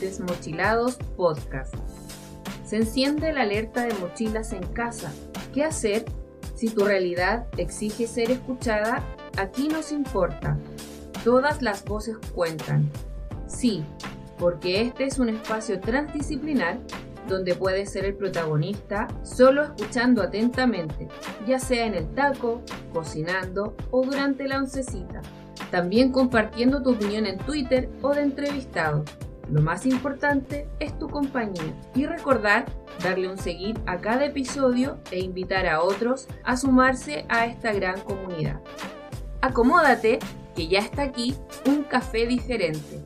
Desmochilados Podcast. Se enciende la alerta de mochilas en casa. ¿Qué hacer si tu realidad exige ser escuchada? Aquí nos importa. Todas las voces cuentan. Sí, porque este es un espacio transdisciplinar donde puedes ser el protagonista solo escuchando atentamente, ya sea en el taco, cocinando o durante la oncecita. También compartiendo tu opinión en Twitter o de entrevistado. Lo más importante es tu compañía y recordar darle un seguir a cada episodio e invitar a otros a sumarse a esta gran comunidad. Acomódate que ya está aquí un café diferente.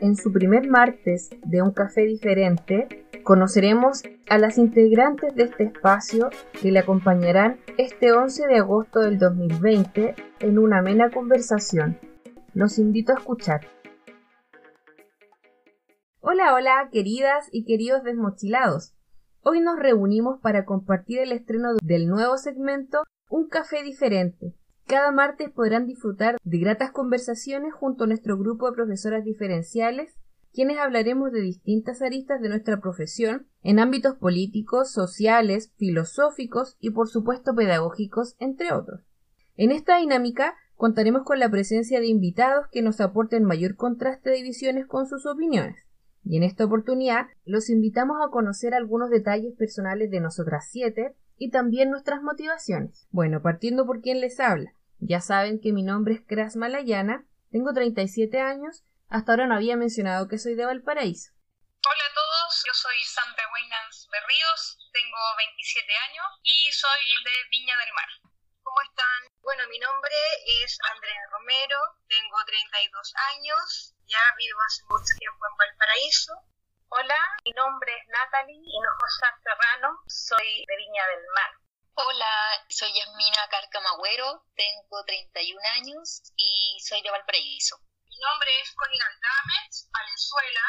En su primer martes de un café diferente, conoceremos a las integrantes de este espacio que le acompañarán este 11 de agosto del 2020 en una amena conversación. Los invito a escuchar. Hola, hola, queridas y queridos desmochilados. Hoy nos reunimos para compartir el estreno del nuevo segmento Un café diferente, cada martes podrán disfrutar de gratas conversaciones junto a nuestro grupo de profesoras diferenciales, quienes hablaremos de distintas aristas de nuestra profesión en ámbitos políticos, sociales, filosóficos y por supuesto pedagógicos, entre otros. En esta dinámica contaremos con la presencia de invitados que nos aporten mayor contraste de visiones con sus opiniones. Y en esta oportunidad los invitamos a conocer algunos detalles personales de nosotras siete y también nuestras motivaciones. Bueno, partiendo por quien les habla. Ya saben que mi nombre es Kras Malayana, tengo 37 años, hasta ahora no había mencionado que soy de Valparaíso. Hola a todos, yo soy Sandra Weynans Berríos, tengo 27 años y soy de Viña del Mar. ¿Cómo están? Bueno, mi nombre es Andrea Romero, tengo 32 años, ya vivo hace mucho tiempo en Valparaíso. Hola, mi nombre es Natalie Hinojosa Serrano, soy de Viña del Mar. Hola, soy Yasmina Carcamagüero, tengo 31 años y soy de Valparaíso. Mi nombre es Connie Galdames, Valenzuela,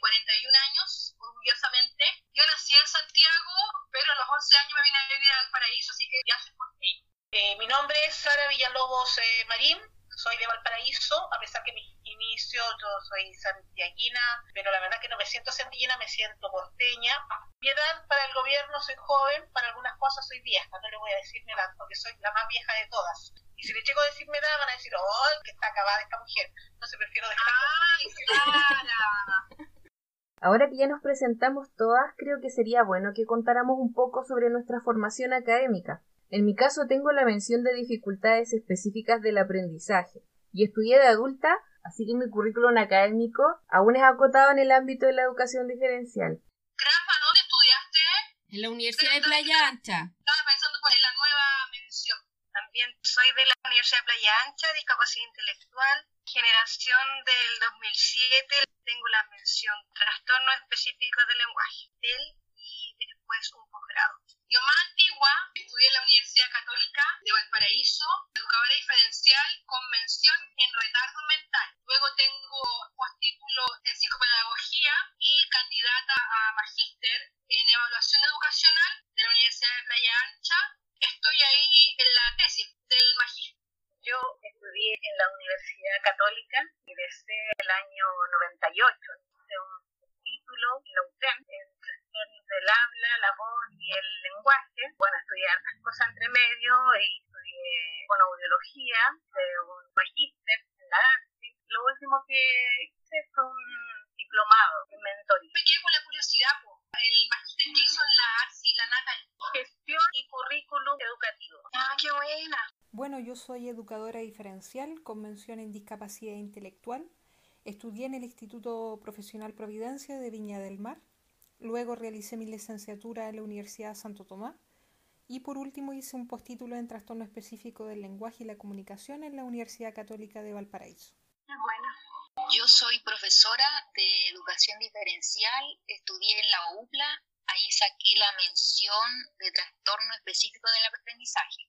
41 años, orgullosamente. Yo nací en Santiago, pero a los 11 años me vine a vivir a Valparaíso, así que ya soy por ti. Eh, mi nombre es Sara Villalobos eh, Marín, soy de Valparaíso, a pesar que mi inicio yo soy santiaguina, pero la verdad que no me siento santiaguina, me siento porteña. Mi edad para el gobierno soy joven, para algunas cosas soy vieja, no le voy a decir mi edad porque soy la más vieja de todas. Y si le llego a decir mi edad van a decir, ¡oh, que está acabada esta mujer! Entonces prefiero dejarlo. ¡Ay, Clara! Ahora que ya nos presentamos todas, creo que sería bueno que contáramos un poco sobre nuestra formación académica. En mi caso tengo la mención de dificultades específicas del aprendizaje y estudié de adulta, así que mi currículum académico aún es acotado en el ámbito de la educación diferencial. Rafa, ¿dónde estudiaste? En la Universidad de Playa Ancha. Estaba pensando pues, en la nueva mención. También soy de la Universidad de Playa Ancha, discapacidad intelectual, generación del 2007. Tengo la mención trastorno específico del lenguaje, del y después un posgrado. Yo más antigua, estudié en la Universidad Católica de Valparaíso, educadora diferencial con mención en retardo mental. Luego tengo postítulo en psicopedagogía y candidata a magíster en evaluación educacional de la Universidad de Playa Ancha. Estoy ahí en la tesis del magíster. Yo estudié en la Universidad Católica, egresé el año 98, hice un título en la UTEM en del habla, la voz y el lenguaje. Bueno, estudié hartas cosas entre medio y estudié fonoaudiología, un magíster en la arte. Lo último que hice fue un diplomado en mentoría. Me quedé con la curiosidad, po. el magíster que hizo en la ARSI, la Natalie. Gestión y currículum educativo. Ah, qué buena. Bueno, yo soy educadora diferencial con mención en discapacidad intelectual. Estudié en el Instituto Profesional Providencia de Viña del Mar Luego realicé mi licenciatura en la Universidad Santo Tomás y por último hice un postítulo en trastorno específico del lenguaje y la comunicación en la Universidad Católica de Valparaíso. Bueno. Yo soy profesora de educación diferencial, estudié en la UPLA, ahí saqué la mención de trastorno específico del aprendizaje.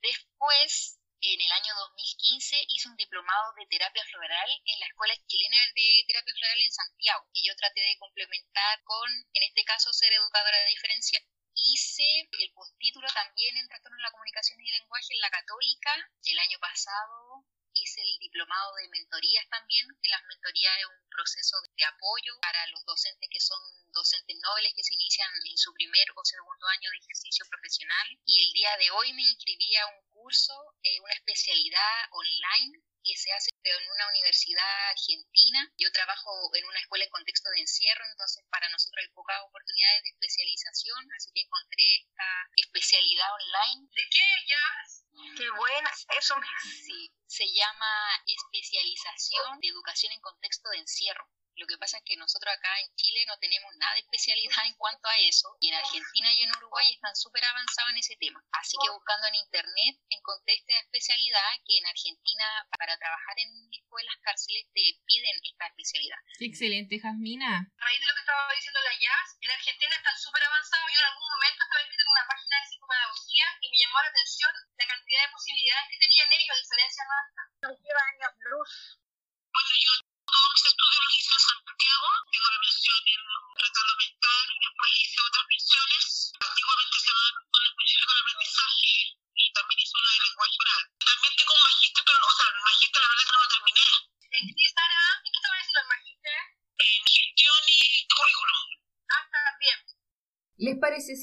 Después en el año 2015 hice un diplomado de terapia floral en la Escuela Chilena de Terapia Floral en Santiago, que yo traté de complementar con, en este caso, ser educadora diferencial. Hice el postítulo también en Trastorno de la Comunicación y el Lenguaje en la Católica. El año pasado hice diplomado de mentorías también, que las mentorías es un proceso de apoyo para los docentes que son docentes nobles que se inician en su primer o segundo año de ejercicio profesional. Y el día de hoy me inscribí a un curso, eh, una especialidad online que se hace en una universidad argentina. Yo trabajo en una escuela en contexto de encierro, entonces para nosotros hay pocas oportunidades de especialización, así que encontré esta especialidad online. ¿De qué ya? Qué buena, eso Sí, se llama especialización de educación en contexto de encierro. Lo que pasa es que nosotros acá en Chile no tenemos nada de especialidad en cuanto a eso y en Argentina y en Uruguay están súper avanzados en ese tema. Así que buscando en internet encontré esta especialidad que en Argentina para trabajar en escuelas cárceles te piden esta especialidad. Excelente, Jasmina. A raíz de lo que estaba diciendo la Jazz, en Argentina están súper avanzados. Yo en algún momento estaba en una página de psicopedagogía y me llamó la atención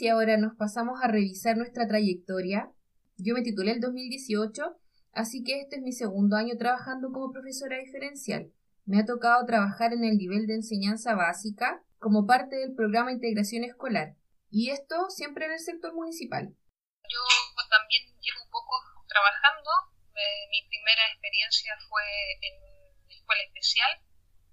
si ahora nos pasamos a revisar nuestra trayectoria? Yo me titulé el 2018, así que este es mi segundo año trabajando como profesora diferencial. Me ha tocado trabajar en el nivel de enseñanza básica como parte del programa Integración Escolar, y esto siempre en el sector municipal. Yo también llevo un poco trabajando. Eh, mi primera experiencia fue en una escuela especial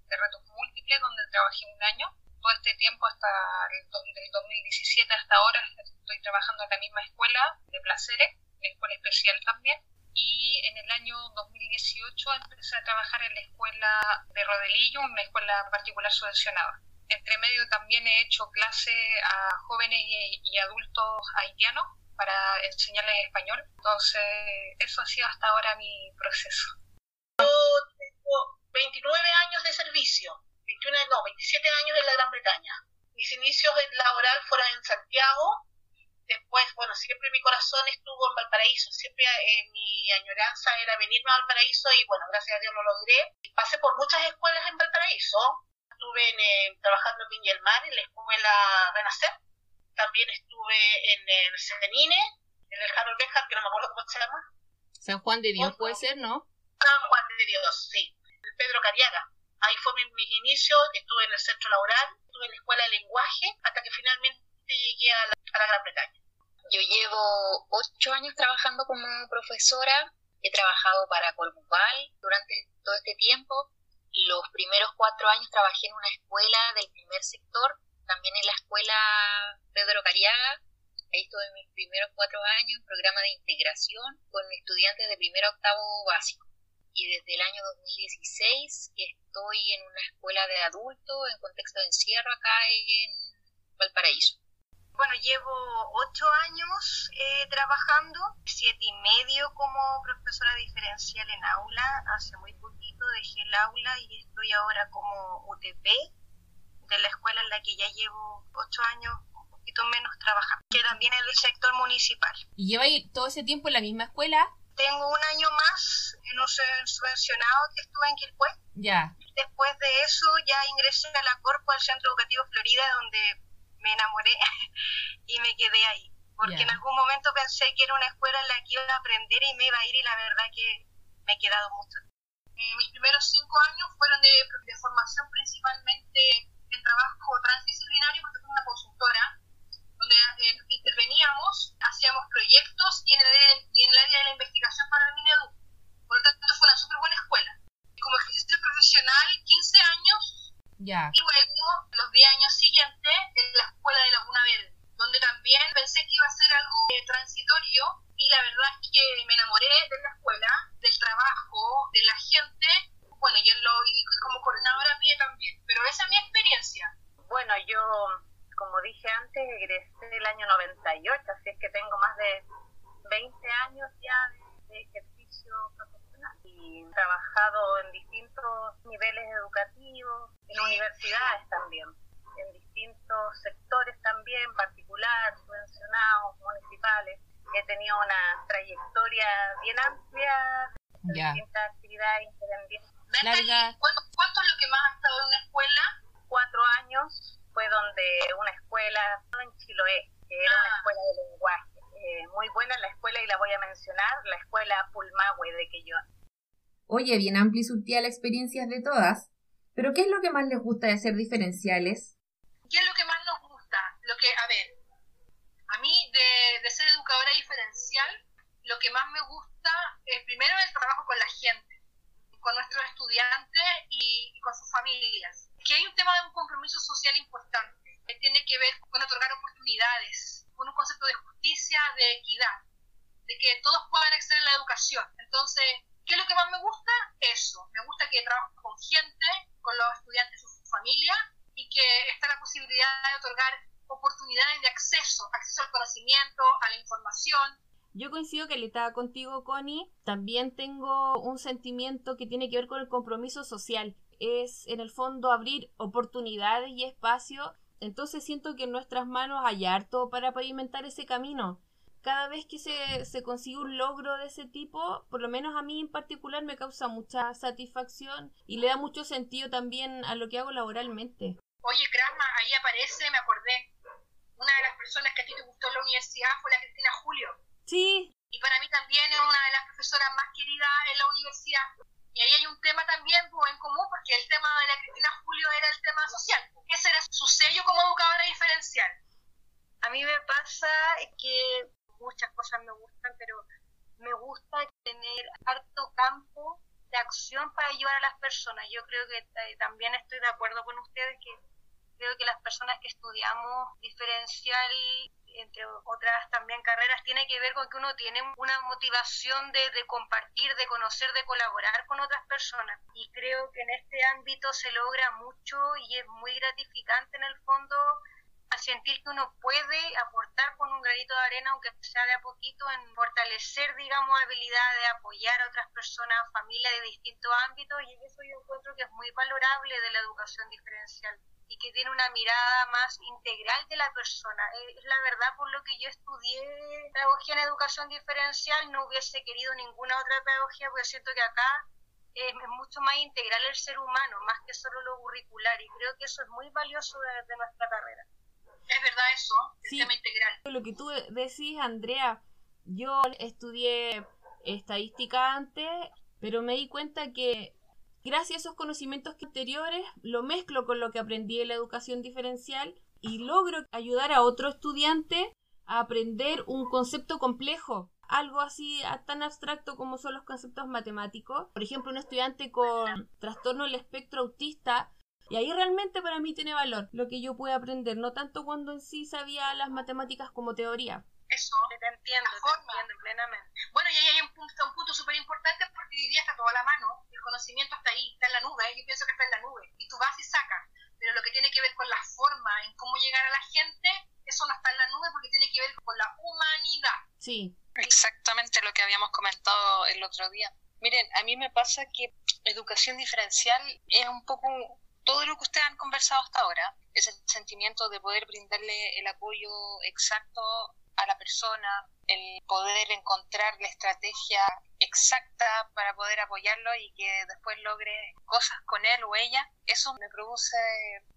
de retos múltiples donde trabajé un año. Todo este tiempo, hasta el, del 2017 hasta ahora, estoy trabajando en la misma escuela de Placeres, la escuela especial también. Y en el año 2018 empecé a trabajar en la escuela de Rodelillo, una escuela particular subvencionada. Entre medio también he hecho clase a jóvenes y, y adultos haitianos para enseñarles español. Entonces, eso ha sido hasta ahora mi proceso. Tengo 29 años de servicio, 21, no, 27 años en la Gran Bretaña. Mis inicios en laboral fueron en Santiago, después, bueno, siempre mi corazón estuvo en Valparaíso, siempre eh, mi añoranza era venirme a Valparaíso y bueno, gracias a Dios lo logré. Pasé por muchas escuelas en Valparaíso, estuve en, eh, trabajando en Viña del Mar, en la escuela Renacer, también estuve en el Cenine, en el Harold Beckham, que no me acuerdo cómo se llama, San Juan de Dios puede ser, ¿no? San Juan de Dios, sí. El Pedro Cariaga. Ahí fue mi- mis inicios, estuve en el centro laboral, estuve en la escuela de lenguaje, hasta que finalmente llegué a la, Gran Bretaña. Yo llevo ocho años trabajando como profesora. He trabajado para Colmuval durante todo este tiempo. Los primeros cuatro años trabajé en una escuela del primer sector, también en la escuela Pedro Cariaga. Ahí estuve mis primeros cuatro años en programa de integración con estudiantes de primero a octavo básico. Y desde el año 2016 que estoy en una escuela de adultos en contexto de encierro acá en Valparaíso. Bueno, llevo ocho años eh, trabajando, siete y medio como profesora diferencial en aula. Hace muy poquito dejé el aula y estoy ahora como UTP de la escuela en la que ya llevo ocho años, un poquito menos trabajando, que también es del sector municipal. ¿Y lleva ahí todo ese tiempo en la misma escuela? Tengo un año más en un sub- subvencionado que estuve en Quilpué. Ya. Después de eso ya ingresé a la Corpo, al Centro Educativo Florida, donde me enamoré y me quedé ahí. Porque Ya. en algún momento pensé que era una escuela en la que iba a aprender y me iba a ir y la verdad que me he quedado mucho. Eh, mis primeros cinco años fueron de, de formación principalmente en trabajo transdisciplinario porque fue una consultora donde eh, interveníamos, hacíamos proyectos y en, el, área- y en el área de la investigación para el Minedu. Por lo tanto, fue una súper buena escuela. Como ejercicio profesional, 15 años Ya. y luego los 10 años siguientes en la escuela de Laguna Verde, donde también pensé que iba a ser algo eh, transitorio y la verdad es que me enamoré de la escuela, del trabajo, de la gente, bueno, yo lo y como coordinadora mía también, pero esa es mi experiencia. Bueno, yo, como dije antes, egresé el año 98, así es que tengo más de 20 años ya de, de ejercicio profesional y he trabajado en distintos niveles educativos, en universidades también, en distintos sectores también, particular, subvencionados, municipales. He tenido una trayectoria bien amplia Ya. distintas actividades independientes. ¿Cuánto, ¿Cuánto es lo que más has estado en una escuela? Cuatro años fue donde una escuela en Chiloé, que era una Ah. escuela de lenguaje. Eh, muy buena la escuela y la voy a mencionar, la escuela Pulmahue de Quellón. Oye, bien amplia y surtida la experiencia de todas. Pero ¿qué es lo que más les gusta de ser diferenciales? ¿Qué es lo que más nos gusta? Lo que, a ver, a mí de, de ser educadora diferencial, lo que más me gusta es primero el trabajo con la gente, con nuestros estudiantes y, y con sus familias. Que hay un tema de un compromiso social importante, que tiene que ver con otorgar oportunidades, con un concepto de justicia, de equidad, de que todos puedan acceder a la educación. Entonces, ¿qué es lo que más me gusta? Eso. Me gusta que trabajo con gente, con los estudiantes y sus familias, y que está la posibilidad de otorgar oportunidades de acceso, acceso al conocimiento, a la información. Yo coincido que le estaba contigo, Connie. También tengo un sentimiento que tiene que ver con el compromiso social. Es, en el fondo, abrir oportunidades y espacio. Entonces siento que en nuestras manos hay harto para pavimentar ese camino. Cada vez que se, se consigue un logro de ese tipo, por lo menos a mí en particular, me causa mucha satisfacción y le da mucho sentido también a lo que hago laboralmente. Oye, Krasma, ahí aparece, me acordé, una de las personas que a ti te gustó en la universidad fue la Cristina Julio. Sí, Y para mí también es una de las profesoras más queridas en la universidad. Y ahí hay un tema también pues, en común, porque el tema de la Cristina Julio era el tema social. Ese era su sello como educadora diferencial. A mí me pasa que muchas cosas me gustan, pero me gusta tener harto campo de acción para ayudar a las personas. Yo creo que eh, también estoy de acuerdo con ustedes que creo que las personas que estudiamos diferencial, entre otras también carreras, tiene que ver con que uno tiene una motivación de, de compartir, de conocer, de colaborar con otras personas. Y creo que en este ámbito se logra mucho y es muy gratificante en el fondo a sentir que uno puede aportar con un granito de arena, aunque sea de a poquito, en fortalecer, digamos, habilidad de apoyar a otras personas, familias de distintos ámbitos, y eso yo encuentro que es muy valorable de la educación diferencial y que tiene una mirada más integral de la persona. Eh, Es la verdad por lo que yo estudié pedagogía en educación diferencial, no hubiese querido ninguna otra pedagogía, porque siento que acá eh, es mucho más integral el ser humano, más que solo lo curricular, y creo que eso es muy valioso de, de nuestra carrera. Es verdad eso, el Sí. tema integral. lo que tú decís, Andrea, yo estudié estadística antes, pero me di cuenta que gracias a esos conocimientos anteriores lo mezclo con lo que aprendí en la educación diferencial y logro ayudar a otro estudiante a aprender un concepto complejo, algo así tan abstracto como son los conceptos matemáticos. Por ejemplo, un estudiante con trastorno del espectro autista y ahí realmente para mí tiene valor lo que yo pude aprender, no tanto cuando en sí sabía las matemáticas como teoría. Eso. Te entiendo, La te forma. entiendo plenamente. Bueno, y ahí hay un punto, un punto súper importante porque hoy día está todo a la mano. El conocimiento está ahí, está en la nube. Yo pienso que está en la nube. Y tú vas y sacas. Pero lo que tiene que ver con la forma, en cómo llegar a la gente, eso no está en la nube porque tiene que ver con la humanidad. Sí, Exactamente lo que habíamos comentado el otro día. Miren, a mí me pasa que educación diferencial es un poco todo lo que ustedes han conversado hasta ahora, ese sentimiento de poder brindarle el apoyo exacto a la persona, el poder encontrar la estrategia exacta para poder apoyarlo y que después logre cosas con él o ella, eso me produce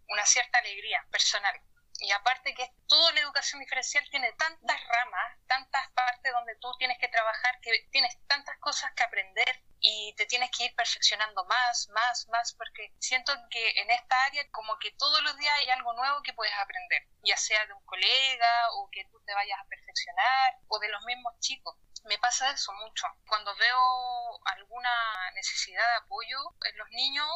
una cierta alegría personal. Y aparte que toda la educación diferencial tiene tantas ramas, tantas partes donde tú tienes que trabajar, que tienes tantas cosas que aprender y te tienes que ir perfeccionando más, más, más, porque siento que en esta área como que todos los días hay algo nuevo que puedes aprender, ya sea de un colega o que tú te vayas a perfeccionar o de los mismos chicos. Me pasa eso mucho. Cuando veo alguna necesidad de apoyo en los niños,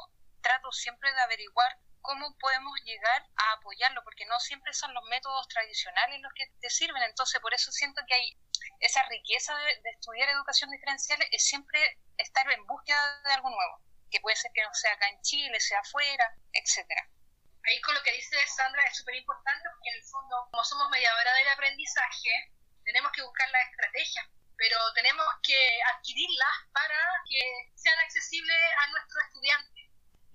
trato siempre de averiguar cómo podemos llegar a apoyarlo, porque no siempre son los métodos tradicionales los que te sirven. Entonces, por eso siento que hay esa riqueza de, de estudiar educación diferencial, es siempre estar en búsqueda de algo nuevo, que puede ser que no sea acá en Chile, sea afuera, etcétera. Ahí con lo que dice Sandra es súper importante porque en el fondo, como somos mediadora del aprendizaje, tenemos que buscar las estrategias, pero tenemos que adquirirlas para que sean accesibles a nuestros estudiantes.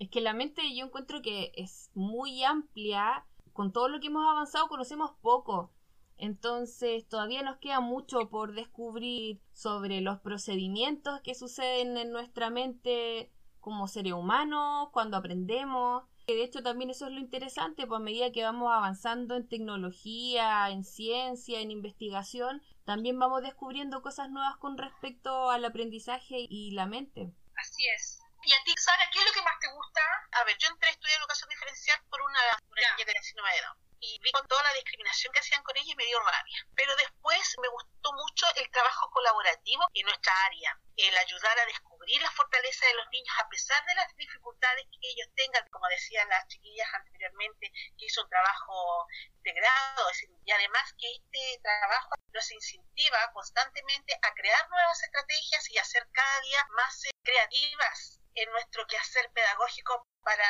Es que la mente yo encuentro que es muy amplia, con todo lo que hemos avanzado conocemos poco. Entonces todavía nos queda mucho por descubrir sobre los procedimientos que suceden en nuestra mente como seres humanos, cuando aprendemos. De hecho también eso es lo interesante, por medida que vamos avanzando en tecnología, en ciencia, en investigación, también vamos descubriendo cosas nuevas con respecto al aprendizaje y la mente. Así es. Y a ti, Sara, ¿qué es lo que más te gusta? A ver, yo entré a estudiar educación diferencial por una, una niña de síndrome de Down y vi con toda la discriminación que hacían con ella y me dio rabia. Pero después me gustó mucho el trabajo colaborativo en nuestra área, el ayudar a descubrir las fortalezas de los niños a pesar de las dificultades que ellos tengan, como decían las chiquillas anteriormente, que hizo un trabajo integrado, y además que este trabajo los incentiva constantemente a crear nuevas estrategias y a ser cada día más eh, creativas en nuestro quehacer pedagógico para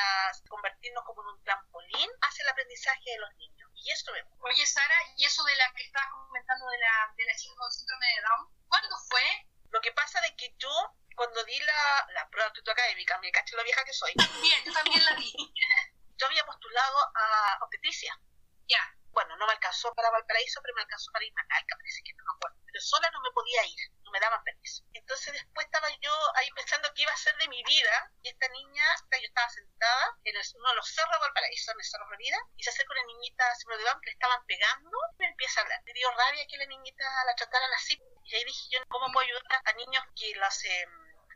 convertirnos como en un trampolín hacia el aprendizaje de los niños. Y eso vemos. Oye, Sara, y eso de la que estabas comentando de la, de la chica con síndrome de Down, ¿cuándo fue? Lo que pasa es que yo, cuando di la, la prueba de académica, me caché lo vieja que soy. Bien, yo también la di. yo había postulado a obstetricia. Ya. Bueno, no me alcanzó para Valparaíso, pero me alcanzó para ir a Calca, parece que no me acuerdo. Sola no me podía ir me daban permiso. Entonces después estaba yo ahí pensando qué iba a ser de mi vida y esta niña, yo estaba sentada en uno de los cerros de Valparaíso, en el Cerro Florida, y se acerca una niñita se me que le estaban pegando y me empieza a hablar. Me dio rabia que la niñita la trataran así y ahí dije yo, ¿cómo puedo ayudar a niños que las eh,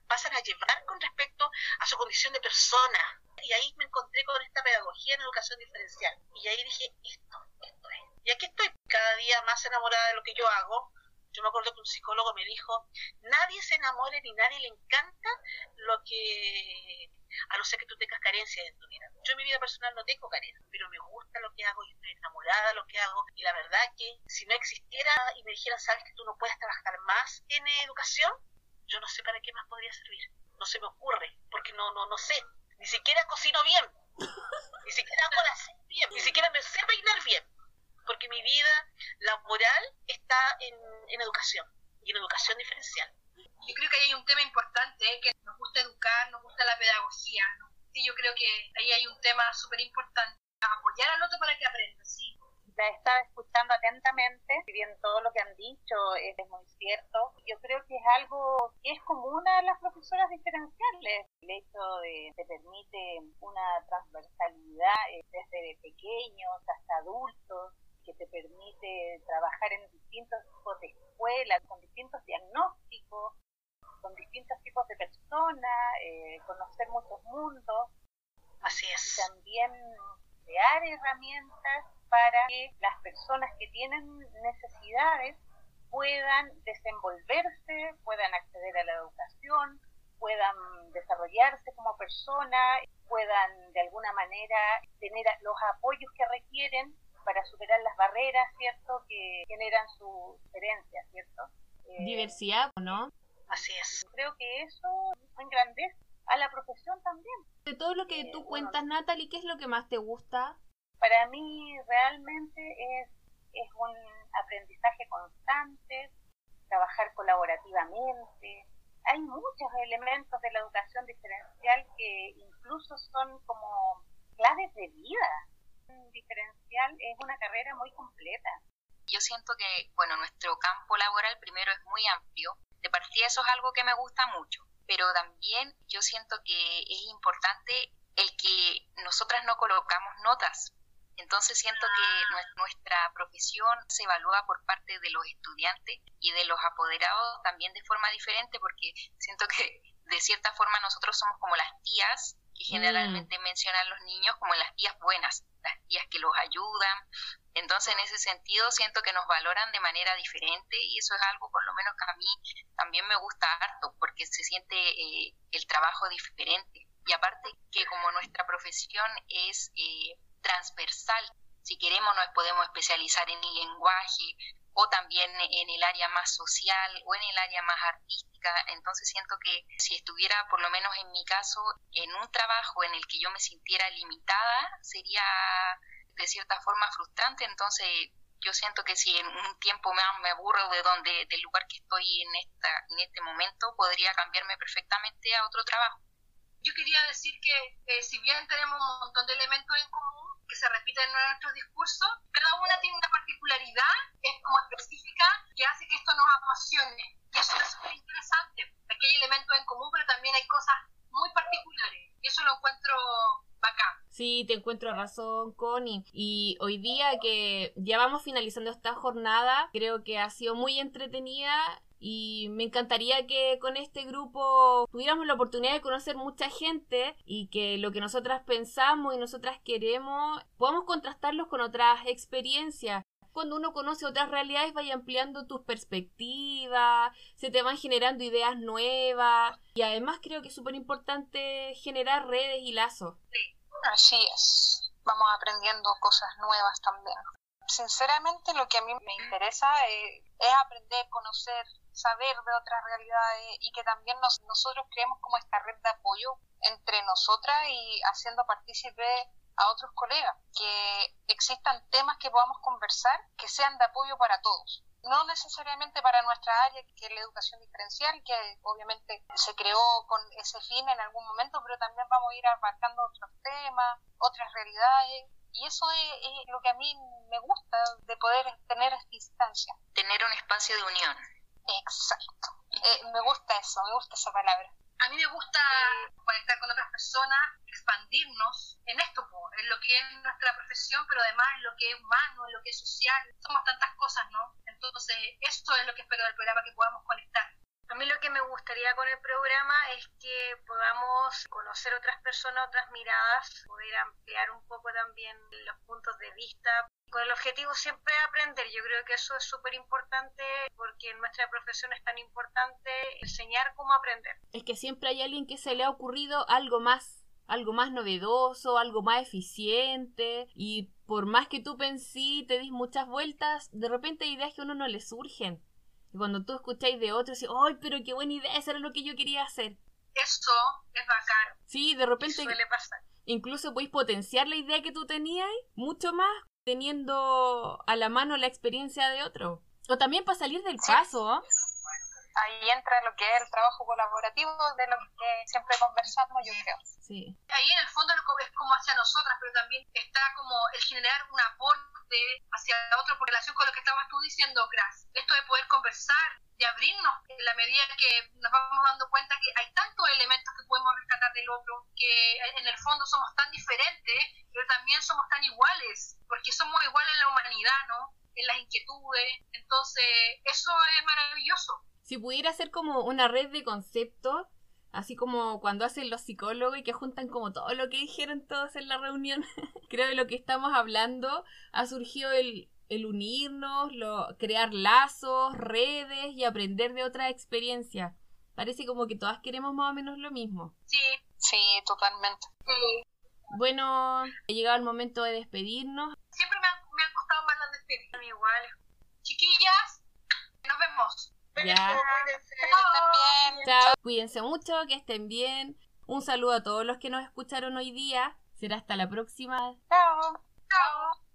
pasan a llevar con respecto a su condición de persona? Y ahí me encontré con esta pedagogía en educación diferencial. Y ahí dije, esto, esto es. Y aquí estoy cada día más enamorada de lo que yo hago, yo me acuerdo que un psicólogo me dijo, nadie se enamore ni nadie le encanta lo que, a no ser que tú tengas carencias en tu vida. Yo en mi vida personal no tengo carencias, pero me gusta lo que hago y estoy enamorada de lo que hago. Y la verdad que si no existiera y me dijeran, sabes que tú no puedes trabajar más en educación, yo no sé para qué más podría servir. No se me ocurre, porque no, no, no sé. Ni siquiera cocino bien. Ni siquiera hago la bien. Ni siquiera me sé peinar bien porque mi vida laboral está en, educación y en educación diferencial. Yo creo que ahí hay un tema importante, ¿eh? que nos gusta educar, nos gusta la pedagogía. Sí, yo creo que ahí hay un tema súper importante, apoyar al otro para que aprenda, sí. La estaba escuchando atentamente, si bien todo lo que han dicho es, muy cierto, yo creo que es algo que es común a las profesoras diferenciales. El hecho de que permite una transversalidad eh, desde pequeños hasta adultos, que te permite trabajar en distintos tipos de escuelas, con distintos diagnósticos, con distintos tipos de personas, eh, conocer muchos mundos. Así es. Y también crear herramientas para que las personas que tienen necesidades puedan desenvolverse, puedan acceder a la educación, puedan desarrollarse como personas, puedan de alguna manera tener los apoyos que requieren para superar las barreras, ¿cierto?, que generan su diferencia, ¿cierto? Eh, Diversidad, ¿no? Así es. Creo que eso engrandece a la profesión también. De todo lo que tú eh, cuentas, Natalie, ¿qué es lo que más te gusta? Para mí realmente es, es un aprendizaje constante, trabajar colaborativamente. Hay muchos elementos de la educación diferencial que incluso son como claves de vida diferencial es una carrera muy completa. Yo siento que, bueno, nuestro campo laboral primero es muy amplio. De partida eso es algo que me gusta mucho, pero también yo siento que es importante el que nosotras no colocamos notas. Entonces siento que nuestra profesión se evalúa por parte de los estudiantes y de los apoderados también de forma diferente porque siento que de cierta forma nosotros somos como las tías que mm. generalmente mencionan los niños como las tías buenas, las tías que los ayudan. Entonces, en ese sentido, siento que nos valoran de manera diferente y eso es algo, por lo menos, que a mí también me gusta harto, porque se siente eh, el trabajo diferente. Y aparte que como nuestra profesión es eh, transversal, si queremos nos podemos especializar en lenguaje o también en el área más social o en el área más artística. Entonces siento que si estuviera, por lo menos en mi caso, en un trabajo en el que yo me sintiera limitada, sería de cierta forma frustrante. Entonces yo siento que si en un tiempo más me aburro de donde del lugar que estoy en esta en este momento podría cambiarme perfectamente a otro trabajo Yo quería decir que eh, si bien tenemos un montón de elementos en común que se repiten en nuestros discursos, cada una tiene una particularidad, es como específica, que hace que esto nos apasione. Y eso es súper interesante. Aquí hay elementos en común, pero también hay cosas muy particulares. Y eso lo encuentro bacán. Sí, te encuentro razón, Connie. Y hoy día que ya vamos finalizando esta jornada, creo que ha sido muy entretenida y me encantaría que con este grupo tuviéramos la oportunidad de conocer mucha gente y que lo que nosotras pensamos y nosotras queremos podamos contrastarlos con otras experiencias. Cuando uno conoce otras realidades vaya ampliando tus perspectivas, se te van generando ideas nuevas y además creo que es súper importante generar redes y lazos. Así es, vamos aprendiendo cosas nuevas también. Sinceramente lo que a mí me interesa es, es aprender, conocer, saber de otras realidades y que también nosotros creemos como esta red de apoyo entre nosotras y haciendo partícipe a otros colegas, que existan temas que podamos conversar que sean de apoyo para todos. No necesariamente para nuestra área, que es la educación diferencial, que obviamente se creó con ese fin en algún momento, pero también vamos a ir abarcando otros temas, otras realidades, y eso es, es, lo que a mí me gusta de poder tener esta instancia. Tener un espacio de unión. Exacto. Eh, me gusta eso, me gusta esa palabra. A mí me gusta conectar con otras personas, expandirnos en esto, en lo que es nuestra profesión, pero además en lo que es humano, en lo que es social. Somos tantas cosas, ¿no? Entonces, esto es lo que espero del programa, que podamos conectar. A mí lo que me gustaría con el programa es que podamos conocer otras personas, otras miradas, poder ampliar un poco también los puntos de vista, con el objetivo siempre de aprender. Yo creo que eso es súper importante porque en nuestra profesión es tan importante enseñar cómo aprender. Es que siempre hay alguien que se le ha ocurrido algo más, algo más novedoso, algo más eficiente y por más que tú pensí, te dis muchas vueltas, de repente hay ideas que a uno no le surgen. Y cuando tú escucháis de otros, ¡ay, pero qué buena idea! Eso era lo que yo quería hacer. Eso es bacán. Sí, de repente. Suele pasar. Incluso podéis potenciar la idea que tú tenías mucho más teniendo a la mano la experiencia de otro. O también para salir del paso. Ahí entra lo que es el trabajo colaborativo de lo que siempre conversamos, yo creo. Sí. Ahí en el fondo es como hacia nosotras, pero también está como el generar un aporte hacia otro por relación con lo que estabas tú diciendo, Gras. Esto de poder conversar, de abrirnos en la medida que nos vamos dando cuenta que hay tantos elementos que podemos rescatar del otro, que en el fondo somos tan diferentes, pero también somos tan iguales, porque somos iguales en la humanidad, ¿no? En las inquietudes. Entonces, eso es maravilloso. Si pudiera ser como una red de conceptos, así como cuando hacen los psicólogos y que juntan como todo lo que dijeron todos en la reunión, creo que lo que estamos hablando ha surgido el el unirnos, lo, crear lazos, redes y aprender de otra experiencia. Parece como que todas queremos más o menos lo mismo. Sí, sí, totalmente. Bueno, ha llegado el momento de despedirnos. Siempre me han, me han costado más las despedidas, igual. Chiquillas, nos vemos. Ya. Chao. Chao. Cuídense mucho, que estén bien. Un saludo a todos los que nos escucharon hoy día. Será hasta la próxima. Chao. Chao.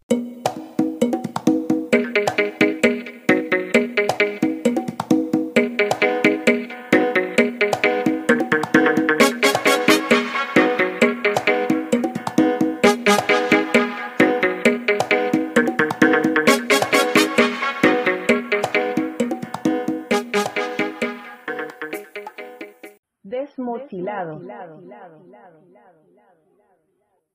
Desmochilado.